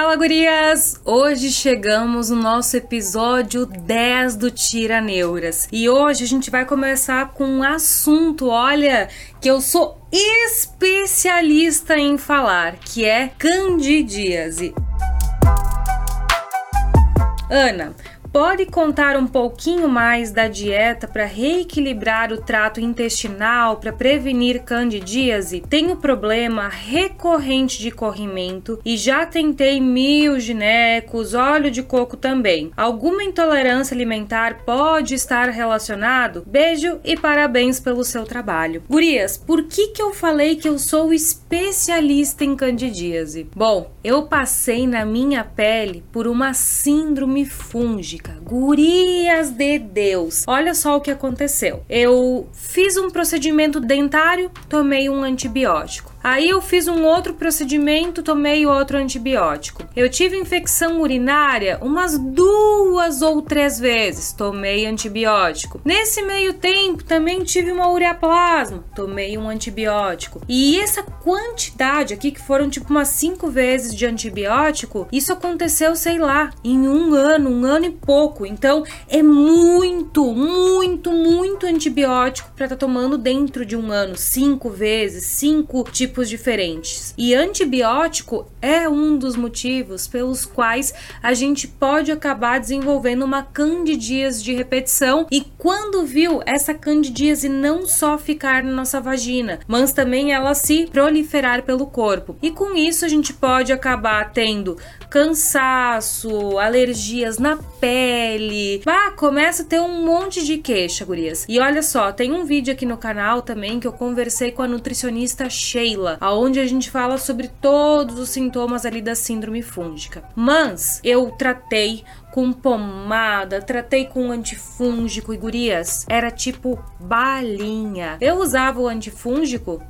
Fala, gurias! Hoje chegamos no nosso episódio 10 do Tira Neuras. E hoje a gente vai começar com um assunto, olha, que eu sou especialista em falar, que é candidíase. Ana, Pode contar um pouquinho mais da dieta para reequilibrar o trato intestinal, para prevenir candidíase? Tenho problema recorrente de corrimento e já tentei mil ginecos, óleo de coco também. Alguma intolerância alimentar pode estar relacionado? Beijo e parabéns pelo seu trabalho. Gurias, por que que eu falei que eu sou especialista em candidíase? Bom, eu passei na minha pele por uma síndrome fúngica Gurias de Deus. Olha só o que aconteceu. Eu fiz um procedimento dentário, tomei um antibiótico. Aí eu fiz um outro procedimento, tomei outro antibiótico. Eu tive infecção urinária umas duas ou três vezes, tomei antibiótico. Nesse meio tempo também tive uma ureaplasma, tomei um antibiótico. E essa quantidade aqui, que foram tipo umas cinco vezes de antibiótico, isso aconteceu, sei lá, em um ano, um ano e pouco. Então é muito, muito, muito antibiótico para estar tá tomando dentro de um ano, cinco vezes, cinco tipos tipos diferentes. E antibiótico é um dos motivos pelos quais a gente pode acabar desenvolvendo uma candidíase de repetição e quando viu essa candidíase não só ficar na nossa vagina, mas também ela se proliferar pelo corpo. E com isso a gente pode acabar tendo cansaço, alergias na pele. Ah, começa a ter um monte de queixa, gurias. E olha só, tem um vídeo aqui no canal também que eu conversei com a nutricionista Sheila, aonde a gente fala sobre todos os sintomas ali da síndrome fúngica. Mas eu tratei com pomada, tratei com antifúngico e gurias, era tipo balinha. Eu usava o antifúngico,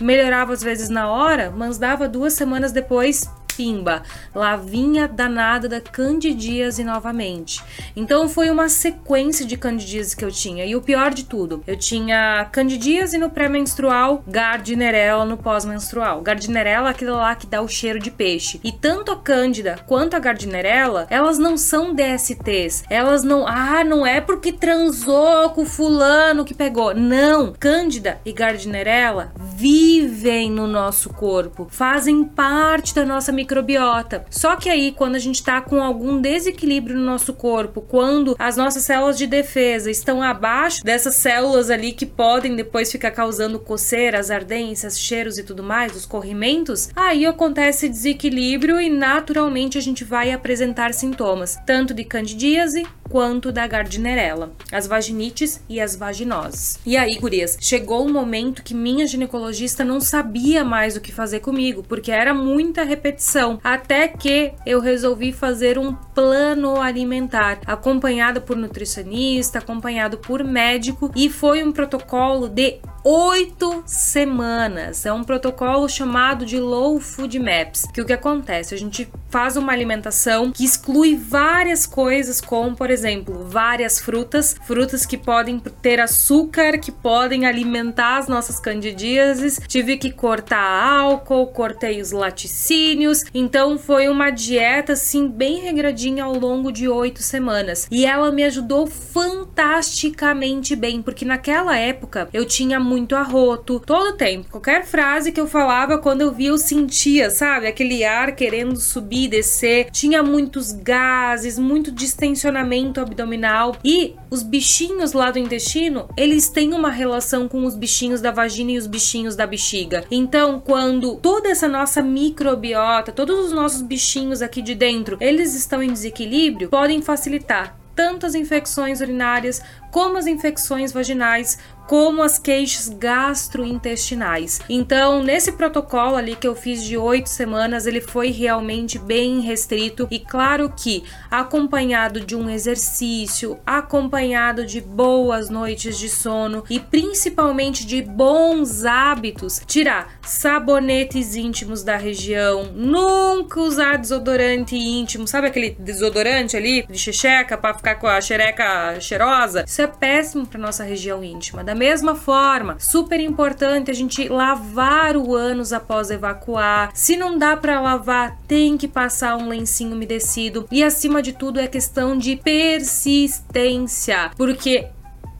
melhorava às vezes na hora, mas dava duas semanas depois pimba, lavinha danada da candidíase novamente. Então foi uma sequência de candidíase que eu tinha. E o pior de tudo, eu tinha candidíase no pré-menstrual, gardnerella no pós-menstrual. Gardnerella é aquilo lá que dá o cheiro de peixe. E tanto a cândida quanto a gardnerella, elas não são DSTs. Elas não, ah, não é porque transou com fulano que pegou. Não, cândida e gardnerella vivem no nosso corpo, fazem parte da nossa microbiota. Só que aí, quando a gente está com algum desequilíbrio no nosso corpo, quando as nossas células de defesa estão abaixo dessas células ali que podem depois ficar causando coceiras, ardências, cheiros e tudo mais, os corrimentos, aí acontece desequilíbrio e naturalmente a gente vai apresentar sintomas, tanto de candidíase quanto da gardnerella, as vaginites e as vaginoses. E aí, gurias, chegou um momento que minha ginecologista não sabia mais o que fazer comigo, porque era muita repetição, até que eu resolvi fazer um plano alimentar, acompanhado por nutricionista, acompanhado por médico, e foi um protocolo de oito semanas. É um protocolo chamado de Low Food Maps. Que o que acontece? A gente faz uma alimentação que exclui várias coisas, como por exemplo, várias frutas, frutas que podem ter açúcar, que podem alimentar as nossas candidíases. Tive que cortar álcool, cortei os laticínios. Então foi uma dieta assim bem regradinha ao longo de oito semanas. E ela me ajudou fantasticamente bem, porque naquela época eu tinha muito arroto, todo tempo. Qualquer frase que eu falava, quando eu via, eu sentia, sabe? Aquele ar querendo subir e descer. Tinha muitos gases, muito distensionamento abdominal. E os bichinhos lá do intestino, eles têm uma relação com os bichinhos da vagina e os bichinhos da bexiga. Então, quando toda essa nossa microbiota, todos os nossos bichinhos aqui de dentro, eles estão em desequilíbrio, podem facilitar tanto as infecções urinárias como as infecções vaginais, como as queixas gastrointestinais. Então, nesse protocolo ali que eu fiz de oito semanas, ele foi realmente bem restrito e claro que acompanhado de um exercício, acompanhado de boas noites de sono e principalmente de bons hábitos, tirar sabonetes íntimos da região, nunca usar desodorante íntimo, sabe aquele desodorante ali de xexeca para ficar com a xereca cheirosa? Isso é péssimo para nossa região íntima. Da mesma forma, super importante a gente lavar o ânus após evacuar. Se não dá para lavar, tem que passar um lencinho umedecido e acima de tudo é questão de persistência, porque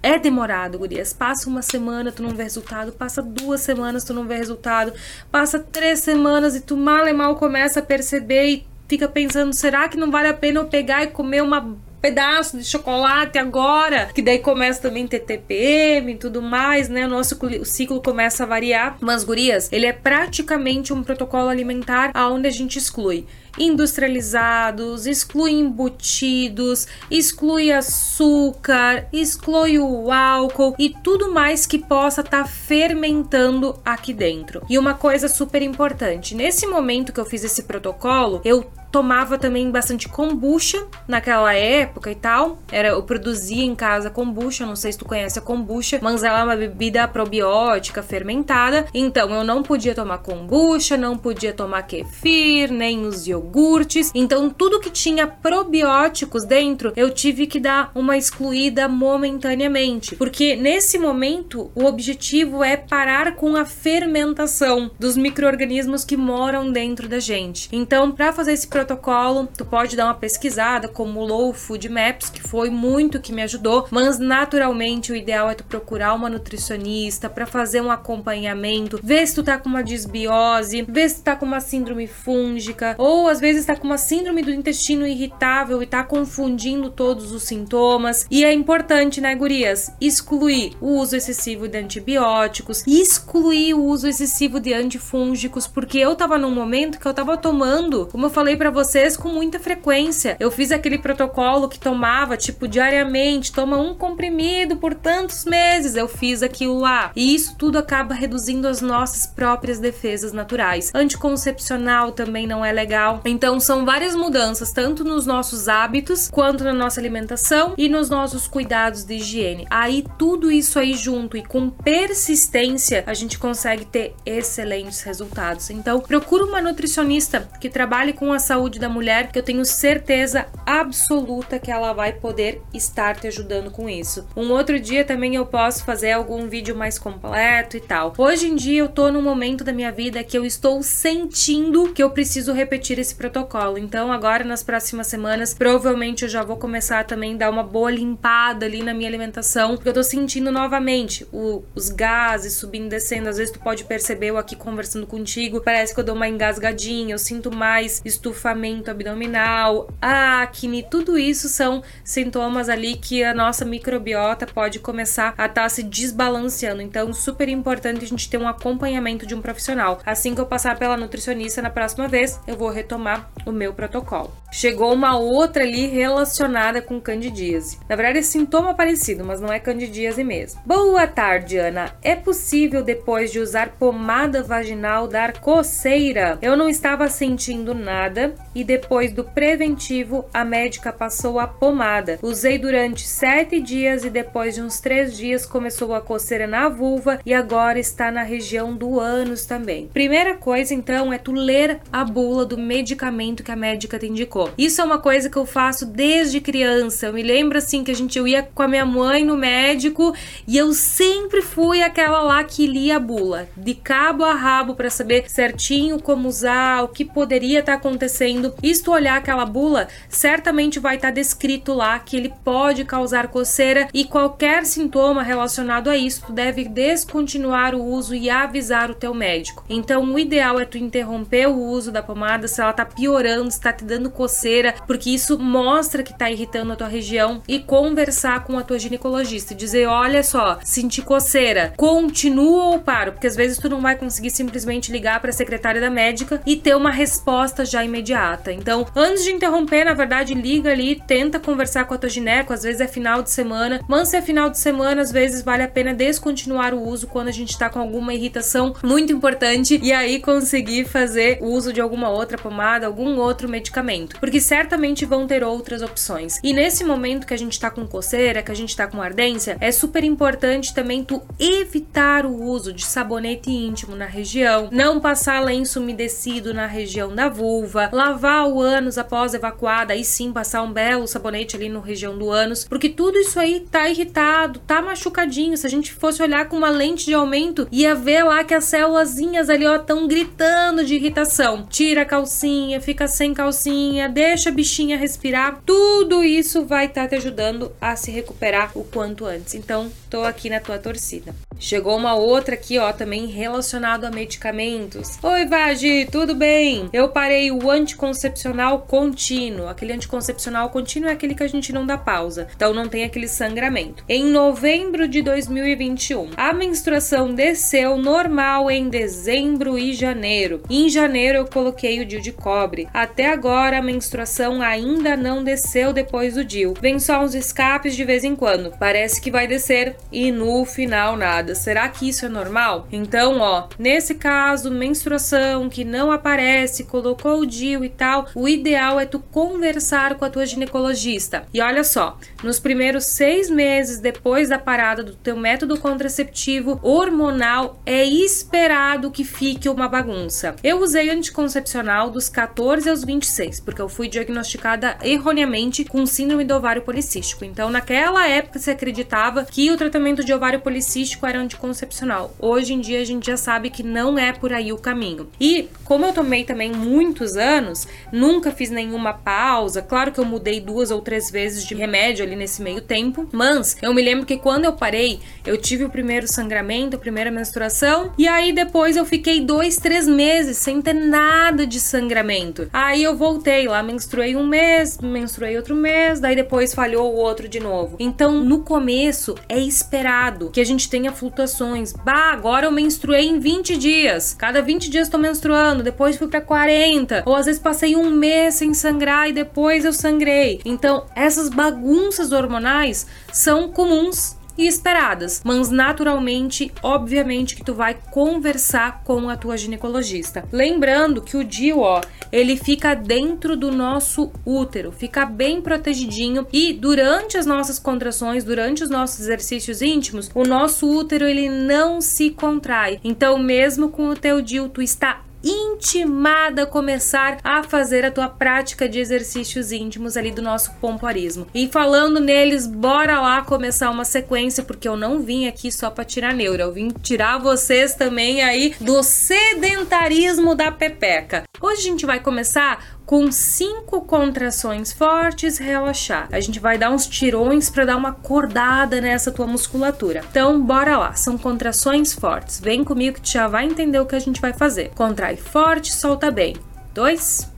é demorado, gurias. Passa uma semana, tu não vê resultado. Passa duas semanas, tu não vê resultado. Passa três semanas e tu mal e mal começa a perceber e fica pensando: será que não vale a pena eu pegar e comer uma pedaço de chocolate agora, que daí começa também ter TPM e tudo mais, né? O nosso o ciclo começa a variar. Mas, gurias, ele é praticamente um protocolo alimentar aonde a gente exclui industrializados, exclui embutidos, exclui açúcar, exclui o álcool e tudo mais que possa estar tá fermentando aqui dentro. E uma coisa super importante, nesse momento que eu fiz esse protocolo, eu tomava também bastante kombucha naquela época e tal. Era, eu produzia em casa kombucha, não sei se tu conhece a kombucha, mas ela é uma bebida probiótica fermentada. Então eu não podia tomar kombucha, não podia tomar kefir, nem os iogurtes. Então tudo que tinha probióticos dentro, eu tive que dar uma excluída momentaneamente, porque nesse momento o objetivo é parar com a fermentação dos micro-organismos que moram dentro da gente. Então, para fazer esse protocolo, tu pode dar uma pesquisada como Low Food Maps, que foi muito que me ajudou, mas naturalmente o ideal é tu procurar uma nutricionista para fazer um acompanhamento, ver se tu tá com uma disbiose, ver se tu tá com uma síndrome fúngica, ou às vezes tá com uma síndrome do intestino irritável e tá confundindo todos os sintomas. E é importante, né, gurias, excluir o uso excessivo de antibióticos, excluir o uso excessivo de antifúngicos, porque eu tava num momento que eu tava tomando, como eu falei para vocês com muita frequência. Eu fiz aquele protocolo que tomava, tipo, diariamente, toma um comprimido por tantos meses. Eu fiz aquilo lá. E isso tudo acaba reduzindo as nossas próprias defesas naturais. Anticoncepcional também não é legal. Então, são várias mudanças, tanto nos nossos hábitos, quanto na nossa alimentação e nos nossos cuidados de higiene. Aí, tudo isso aí junto e com persistência, a gente consegue ter excelentes resultados. Então, procura uma nutricionista que trabalhe com a saúde saúde da mulher, que eu tenho certeza absoluta que ela vai poder estar te ajudando com isso. Um outro dia também eu posso fazer algum vídeo mais completo e tal. Hoje em dia eu tô num momento da minha vida que eu estou sentindo que eu preciso repetir esse protocolo. Então agora nas próximas semanas, provavelmente eu já vou começar também a dar uma boa limpada ali na minha alimentação, porque eu tô sentindo novamente o, os gases subindo e descendo. Às vezes tu pode perceber eu aqui conversando contigo, parece que eu dou uma engasgadinha, eu sinto mais estufamento estufamento abdominal, acne, tudo isso são sintomas ali que a nossa microbiota pode começar a estar tá se desbalanceando. Então, super importante a gente ter um acompanhamento de um profissional. Assim que eu passar pela nutricionista na próxima vez, eu vou retomar o meu protocolo. Chegou uma outra ali relacionada com candidíase. Na verdade, é sintoma parecido, mas não é candidíase mesmo. Boa tarde, Ana. É possível depois de usar pomada vaginal dar coceira? Eu não estava sentindo nada e depois do preventivo, a médica passou a pomada. Usei durante sete dias e depois de uns três dias começou a coceira na vulva e agora está na região do ânus também. Primeira coisa, então, é tu ler a bula do medicamento que a médica te indicou. Isso é uma coisa que eu faço desde criança. Eu me lembro assim que a gente eu ia com a minha mãe no médico e eu sempre fui aquela lá que lia a bula, de cabo a rabo para saber certinho como usar, o que poderia estar tá acontecendo acontecendo. E se tu olhar aquela bula, certamente vai estar tá descrito lá que ele pode causar coceira e qualquer sintoma relacionado a isso, tu deve descontinuar o uso e avisar o teu médico. Então, o ideal é tu interromper o uso da pomada se ela tá piorando, se tá te dando coceira, porque isso mostra que tá irritando a tua região e conversar com a tua ginecologista e dizer, olha só, senti coceira, continua ou paro, porque às vezes tu não vai conseguir simplesmente ligar para a secretária da médica e ter uma resposta já imediata imediata. Então, antes de interromper, na verdade, liga ali, tenta conversar com a tua gineco, às vezes é final de semana, mas se é final de semana, às vezes vale a pena descontinuar o uso quando a gente tá com alguma irritação muito importante e aí conseguir fazer uso de alguma outra pomada, algum outro medicamento. porque certamente vão ter outras opções. E nesse momento que a gente tá com coceira, que a gente tá com ardência, é super importante também tu evitar o uso de sabonete íntimo na região, não passar lenço umedecido na região da vulva, lavar o ânus após evacuada, aí sim passar um belo sabonete ali na região do ânus, porque tudo isso aí tá irritado, tá machucadinho. Se a gente fosse olhar com uma lente de aumento, ia ver lá que as célulazinhas ali ó estão gritando de irritação. Tira a calcinha, fica sem calcinha, deixa a bichinha respirar. Tudo isso vai estar tá te ajudando a se recuperar o quanto antes. Então, tô aqui na tua torcida. Chegou uma outra aqui, ó, também relacionado a medicamentos. Oi, Vagi, tudo bem? Eu parei o anticoncepcional contínuo. Aquele anticoncepcional contínuo é aquele que a gente não dá pausa, então não tem aquele sangramento. Em novembro de 2021, a menstruação desceu normal em dezembro e janeiro. Em janeiro eu coloquei o DIU de cobre. Até agora a menstruação ainda não desceu depois do DIU. Vem só uns escapes de vez em quando. Parece que vai descer e no final nada. Será que isso é normal? Então, ó, nesse caso, menstruação que não aparece, colocou o DIU e tal, o ideal é tu conversar com a tua ginecologista. E olha só, nos primeiros seis meses depois da parada do teu método contraceptivo hormonal, é esperado que fique uma bagunça. Eu usei anticoncepcional dos 14 aos 26, porque eu fui diagnosticada erroneamente com síndrome do ovário policístico. Então, naquela época se acreditava que o tratamento de ovário policístico era anticoncepcional. Hoje em dia a gente já sabe que não é por aí o caminho. E como eu tomei também muitos anos, nunca fiz nenhuma pausa. Claro que eu mudei duas ou três vezes de remédio ali nesse meio tempo, mas eu me lembro que quando eu parei, eu tive o primeiro sangramento, a primeira menstruação, e aí depois eu fiquei dois, três meses sem ter nada de sangramento. Aí eu voltei lá, menstruei um mês, menstruei outro mês, daí depois falhou o outro de novo. Então, no começo é esperado que a gente tenha flutuações. Bah, agora eu menstruei em 20 dias. Cada 20 dias tô menstruando, depois fui para 40. Ou às vezes passei um mês sem sangrar e depois eu sangrei. Então, essas bagunças hormonais são comuns e esperadas, mas naturalmente, obviamente que tu vai conversar com a tua ginecologista. Lembrando que o DIU, ó, ele fica dentro do nosso útero, fica bem protegidinho e durante as nossas contrações, durante os nossos exercícios íntimos, o nosso útero ele não se contrai. Então, mesmo com o teu DIU, tu está intimada a começar a fazer a tua prática de exercícios íntimos ali do nosso pompoarismo. E falando neles, bora lá começar uma sequência, porque eu não vim aqui só para tirar neura, eu vim tirar vocês também aí do sedentarismo da pepeca. Hoje a gente vai começar com cinco contrações fortes, relaxar. A gente vai dar uns tirões para dar uma acordada nessa tua musculatura. Então, bora lá. São contrações fortes. Vem comigo que já vai entender o que a gente vai fazer. Contrai forte, solta bem. Dois,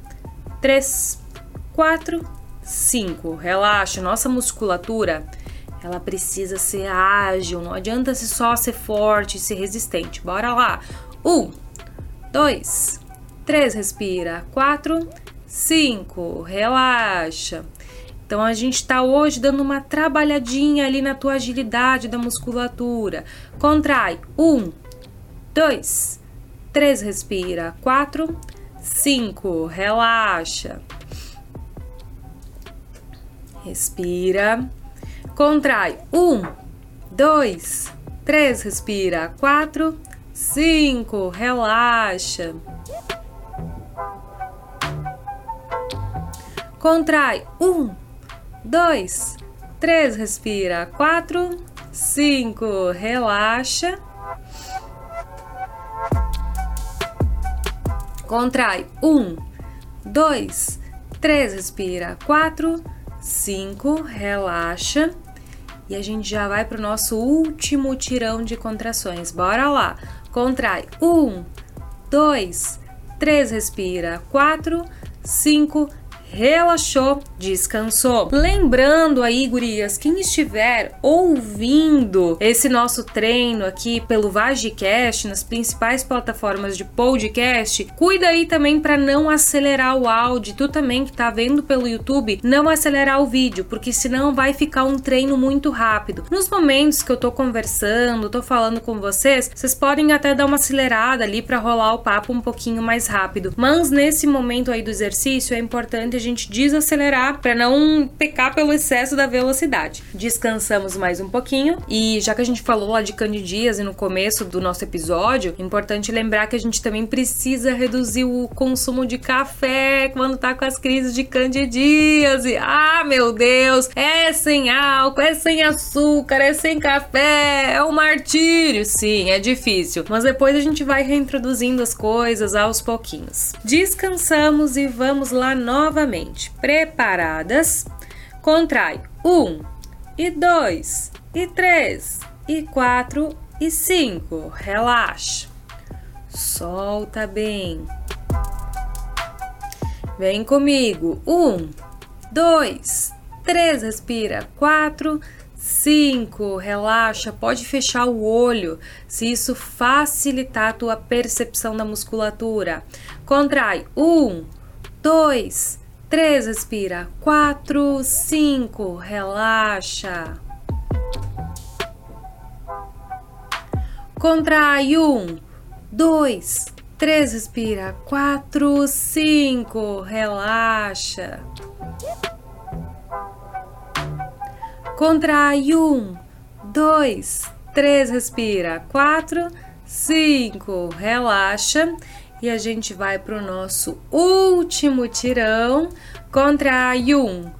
três, quatro, cinco. Relaxa. Nossa musculatura ela precisa ser ágil, não adianta se só ser forte, ser resistente. Bora lá. Um, dois, três, respira. Quatro, 5. Relaxa. Então a gente está hoje dando uma trabalhadinha ali na tua agilidade da musculatura. Contrai. 1, 2, 3, respira. 4, 5, relaxa. Respira. Contrai. 1, 2, 3, respira. 4, 5, relaxa. Contrai. Um, dois, três, respira. Quatro, cinco, relaxa. Contrai. Um, dois, três, respira. Quatro, cinco, relaxa. E a gente já vai para o nosso último tirão de contrações. Bora lá. Contrai. Um, dois, três, respira. Quatro, cinco, relaxou, descansou. Lembrando aí, gurias, quem estiver ouvindo esse nosso treino aqui pelo Vagicast nas principais plataformas de podcast, cuida aí também para não acelerar o áudio. Tu também que tá vendo pelo YouTube, não acelerar o vídeo, porque senão vai ficar um treino muito rápido. Nos momentos que eu tô conversando, tô falando com vocês, vocês podem até dar uma acelerada ali para rolar o papo um pouquinho mais rápido. Mas nesse momento aí do exercício é importante importante a gente desacelerar para não pecar pelo excesso da velocidade. Descansamos mais um pouquinho e já que a gente falou lá de candidíase no começo do nosso episódio, é importante lembrar que a gente também precisa reduzir o consumo de café quando tá com as crises de candidíase. Ah, meu Deus, é sem álcool, é sem açúcar, é sem café, é um martírio. Sim, é difícil, mas depois a gente vai reintroduzindo as coisas aos pouquinhos. Descansamos e vamos lá novamente. Preparadas? Contrai. Um e dois e três e quatro e cinco. Relaxa. Solta bem. Vem comigo. Um, dois, três. Respira. Quatro, cinco. Relaxa. Pode fechar o olho se isso facilitar a tua percepção da musculatura. Contrai. Um, dois, três. Respira. Quatro, cinco. Relaxa. Contrai um, dois, três, respira, quatro, cinco, relaxa. Contrai um, dois, três, respira, quatro, cinco, relaxa. E a gente vai para o nosso último tirão. Contrai um,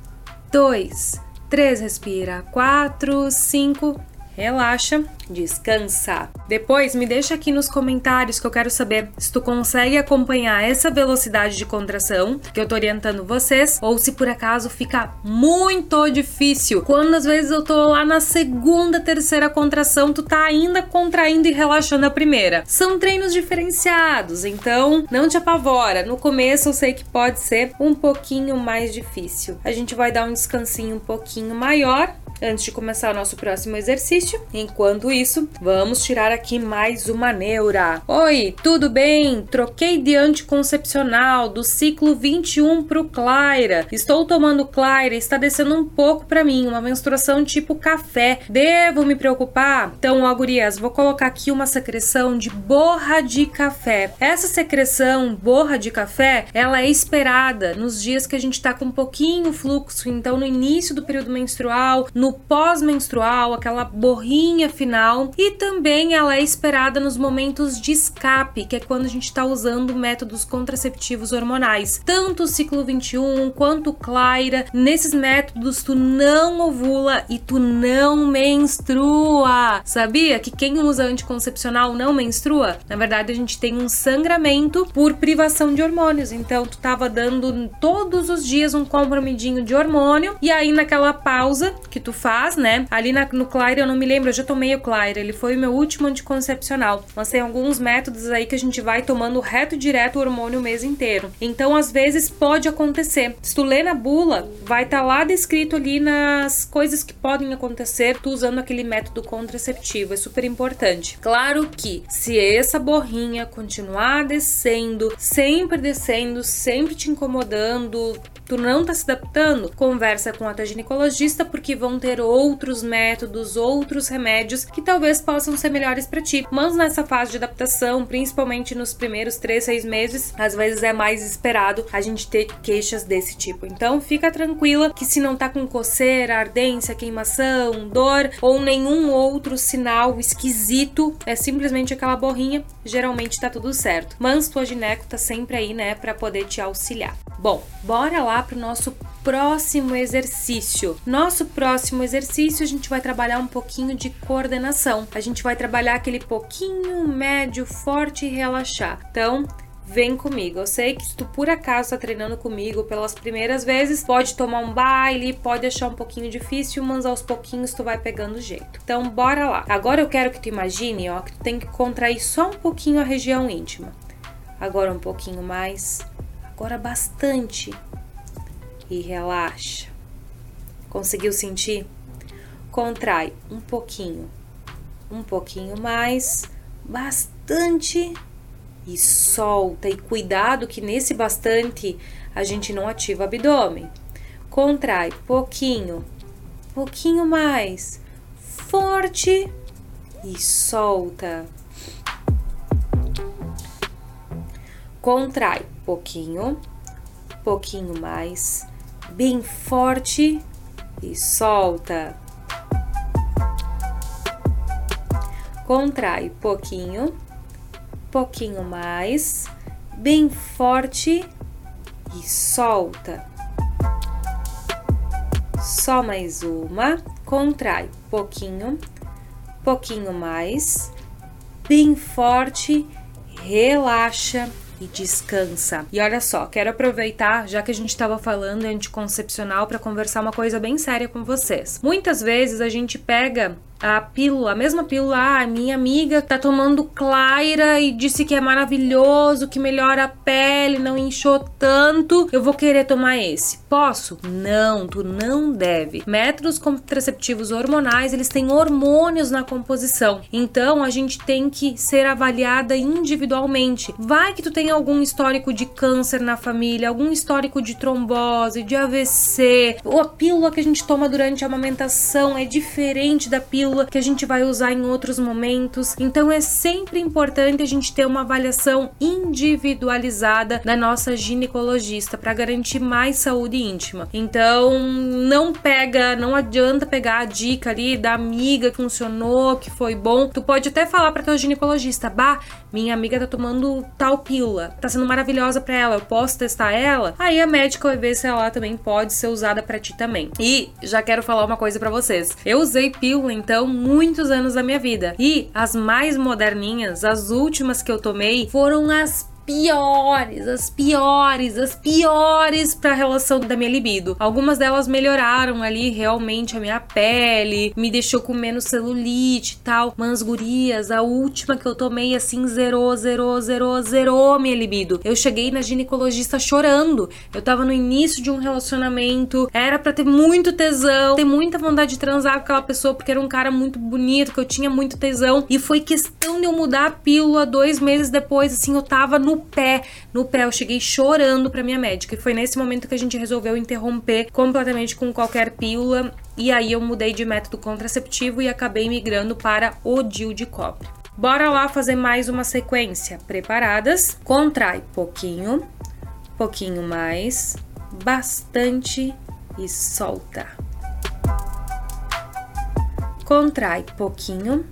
dois, três, respira, quatro, cinco, relaxa, descansa. Depois me deixa aqui nos comentários que eu quero saber se tu consegue acompanhar essa velocidade de contração que eu tô orientando vocês ou se por acaso fica muito difícil. Quando às vezes eu tô lá na segunda, terceira contração, tu tá ainda contraindo e relaxando a primeira. São treinos diferenciados, então não te apavora. No começo eu sei que pode ser um pouquinho mais difícil. A gente vai dar um descansinho um pouquinho maior antes de começar o nosso próximo exercício. Enquanto isso, vamos tirar aqui mais uma neura. Oi, tudo bem? Troquei de anticoncepcional do ciclo 21 pro Claira. Estou tomando Claira e está descendo um pouco para mim, uma menstruação tipo café. Devo me preocupar? Então, ó, gurias, vou colocar aqui uma secreção de borra de café. Essa secreção, borra de café, ela é esperada nos dias que a gente tá com um pouquinho fluxo, então no início do período menstrual, no no pós-menstrual, aquela borrinha final, e também ela é esperada nos momentos de escape, que é quando a gente está usando métodos contraceptivos hormonais. Tanto o ciclo 21 quanto o Claira, nesses métodos tu não ovula e tu não menstrua. Sabia que quem usa anticoncepcional não menstrua? Na verdade, a gente tem um sangramento por privação de hormônios. Então, tu tava dando todos os dias um comprimidinho de hormônio e aí naquela pausa que tu faz, né? Ali na, no Claire eu não me lembro, eu já tomei o Claire, ele foi o meu último anticoncepcional. Mas tem alguns métodos aí que a gente vai tomando reto direto o hormônio o mês inteiro. Então, às vezes, pode acontecer. Se tu lê na bula, vai estar tá lá descrito ali nas coisas que podem acontecer tu usando aquele método contraceptivo. É super importante. Claro que se essa borrinha continuar descendo, sempre descendo, sempre te incomodando, tu não tá se adaptando, conversa com a tua ginecologista porque vão ter outros métodos, outros remédios que talvez possam ser melhores para ti. Mas nessa fase de adaptação, principalmente nos primeiros 3, 6 meses, às vezes é mais esperado a gente ter queixas desse tipo. Então fica tranquila que se não tá com coceira, ardência, queimação, dor ou nenhum outro sinal esquisito, é simplesmente aquela borrinha, geralmente tá tudo certo. Mas tua gineco tá sempre aí, né, para poder te auxiliar. Bom, bora lá para o nosso próximo exercício. Nosso próximo exercício a gente vai trabalhar um pouquinho de coordenação. A gente vai trabalhar aquele pouquinho médio, forte e relaxar. Então, vem comigo. Eu sei que se tu por acaso tá treinando comigo pelas primeiras vezes, pode tomar um baile, pode achar um pouquinho difícil, mas aos pouquinhos tu vai pegando jeito. Então, bora lá. Agora eu quero que tu imagine, ó, que tu tem que contrair só um pouquinho a região íntima. Agora um pouquinho mais agora bastante e relaxa. Conseguiu sentir? Contrai um pouquinho, um pouquinho mais, bastante e solta. E cuidado que nesse bastante a gente não ativa o abdômen. Contrai pouquinho, pouquinho mais, forte e solta. Contrai pouquinho, pouquinho mais, bem forte e solta. Contrai pouquinho, pouquinho mais, bem forte e solta. Só mais uma, contrai pouquinho, pouquinho mais, bem forte, relaxa e descansa. E olha só, quero aproveitar, já que a gente estava falando anticoncepcional, para conversar uma coisa bem séria com vocês. Muitas vezes a gente pega a pílula, a mesma pílula, ah, minha amiga tá tomando Claira e disse que é maravilhoso, que melhora a pele, não inchou tanto, eu vou querer tomar esse. Posso? Não, tu não deve. Métodos contraceptivos hormonais, eles têm hormônios na composição. Então a gente tem que ser avaliada individualmente. Vai que tu tem algum histórico de câncer na família, algum histórico de trombose, de AVC, ou a pílula que a gente toma durante a amamentação é diferente da pílula que a gente vai usar em outros momentos. Então é sempre importante a gente ter uma avaliação individualizada da nossa ginecologista para garantir mais saúde íntima. Então não pega, não adianta pegar a dica ali da amiga que funcionou, que foi bom. Tu pode até falar para tua ginecologista, bah, minha amiga tá tomando tal pílula, tá sendo maravilhosa para ela, eu posso testar ela? Aí a médica vai ver se ela também pode ser usada para ti também. E já quero falar uma coisa para vocês. Eu usei pílula então muitos anos da minha vida. E as mais moderninhas, as últimas que eu tomei, foram as piores, as piores, as piores para a relação da minha libido. Algumas delas melhoraram ali realmente a minha pele, me deixou com menos celulite e tal. Mas gurias, a última que eu tomei assim zerou, zerou, zerou, zerou minha libido. Eu cheguei na ginecologista chorando. Eu tava no início de um relacionamento, era para ter muito tesão, ter muita vontade de transar com aquela pessoa porque era um cara muito bonito, que eu tinha muito tesão e foi questão de eu mudar a pílula dois meses depois, assim, eu tava no pé, no pé. Eu cheguei chorando pra minha médica. E foi nesse momento que a gente resolveu interromper completamente com qualquer pílula. E aí eu mudei de método contraceptivo e acabei migrando para o DIU de cobre. Bora lá fazer mais uma sequência. Preparadas? Contrai pouquinho, pouquinho mais, bastante e solta. Contrai pouquinho,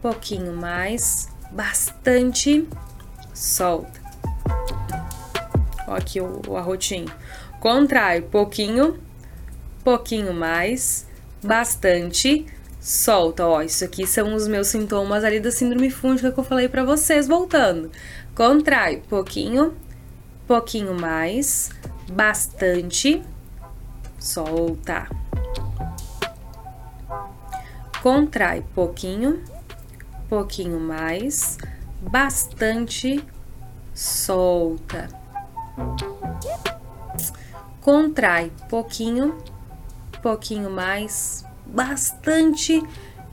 pouquinho mais, bastante solta. Ó, aqui o, o arrotinho. Contrai pouquinho, pouquinho mais, bastante, solta. Ó, isso aqui são os meus sintomas ali da síndrome fúngica que eu falei para vocês, voltando. Contrai pouquinho, pouquinho mais, bastante, solta. Contrai pouquinho, pouquinho mais, bastante solta. Contrai pouquinho, pouquinho mais, bastante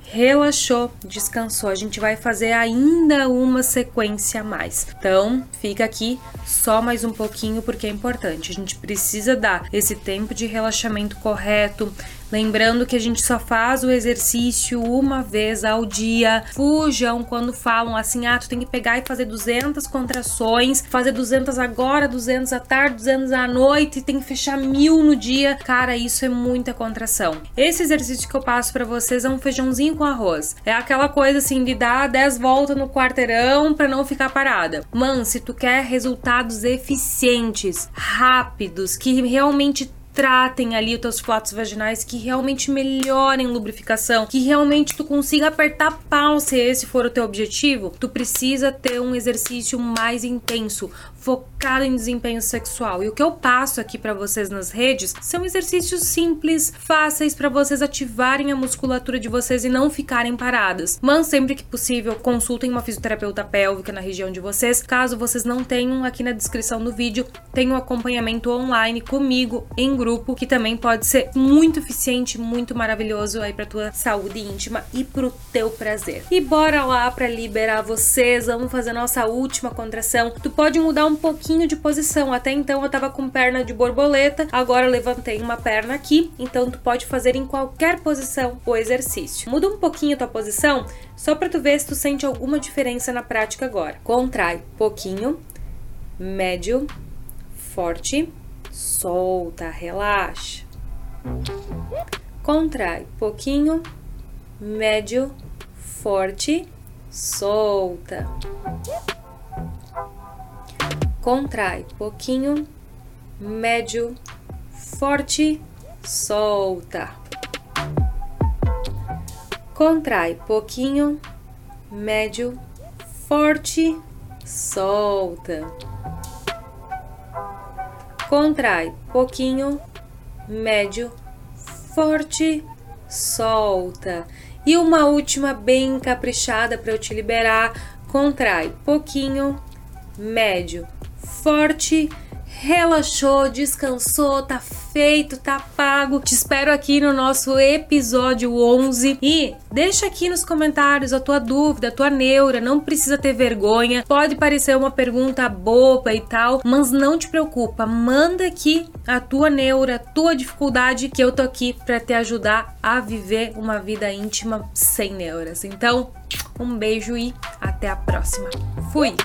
relaxou, descansou. A gente vai fazer ainda uma sequência a mais. Então, fica aqui só mais um pouquinho porque é importante. A gente precisa dar esse tempo de relaxamento correto, Lembrando que a gente só faz o exercício uma vez ao dia. Fujam quando falam assim: ah, tu tem que pegar e fazer 200 contrações, fazer 200 agora, 200 à tarde, 200 à noite, tem que fechar mil no dia. Cara, isso é muita contração. Esse exercício que eu passo para vocês é um feijãozinho com arroz. É aquela coisa assim de dar 10 voltas no quarteirão para não ficar parada. Mano, se tu quer resultados eficientes, rápidos, que realmente tratem ali os teus flatos vaginais, que realmente melhorem lubrificação, que realmente tu consiga apertar pau se esse for o teu objetivo, tu precisa ter um exercício mais intenso, focado em desempenho sexual. E o que eu passo aqui para vocês nas redes são exercícios simples, fáceis para vocês ativarem a musculatura de vocês e não ficarem paradas. Mas sempre que possível, consultem uma fisioterapeuta pélvica na região de vocês. Caso vocês não tenham, aqui na descrição do vídeo tem um acompanhamento online comigo em grupo, que também pode ser muito eficiente, muito maravilhoso aí para tua saúde íntima e pro teu prazer. E bora lá para liberar vocês, vamos fazer nossa última contração. Tu pode mudar um pouquinho de posição. Até então eu tava com perna de borboleta, agora eu levantei uma perna aqui, então tu pode fazer em qualquer posição o exercício. Muda um pouquinho tua posição, só para tu ver se tu sente alguma diferença na prática agora. Contrai pouquinho, médio, forte, solta, relaxa. Contrai pouquinho, médio, forte, solta. Contrai pouquinho, médio, forte, solta. Contrai pouquinho, médio, forte, solta. Contrai pouquinho, médio, forte, solta. E uma última bem caprichada para eu te liberar. Contrai pouquinho, médio, forte, relaxou, descansou, tá feito, tá pago. Te espero aqui no nosso episódio 11 e deixa aqui nos comentários a tua dúvida, a tua neura, não precisa ter vergonha. Pode parecer uma pergunta boba e tal, mas não te preocupa, manda aqui a tua neura, a tua dificuldade que eu tô aqui para te ajudar a viver uma vida íntima sem neuras. Então, um beijo e até a próxima. Fui.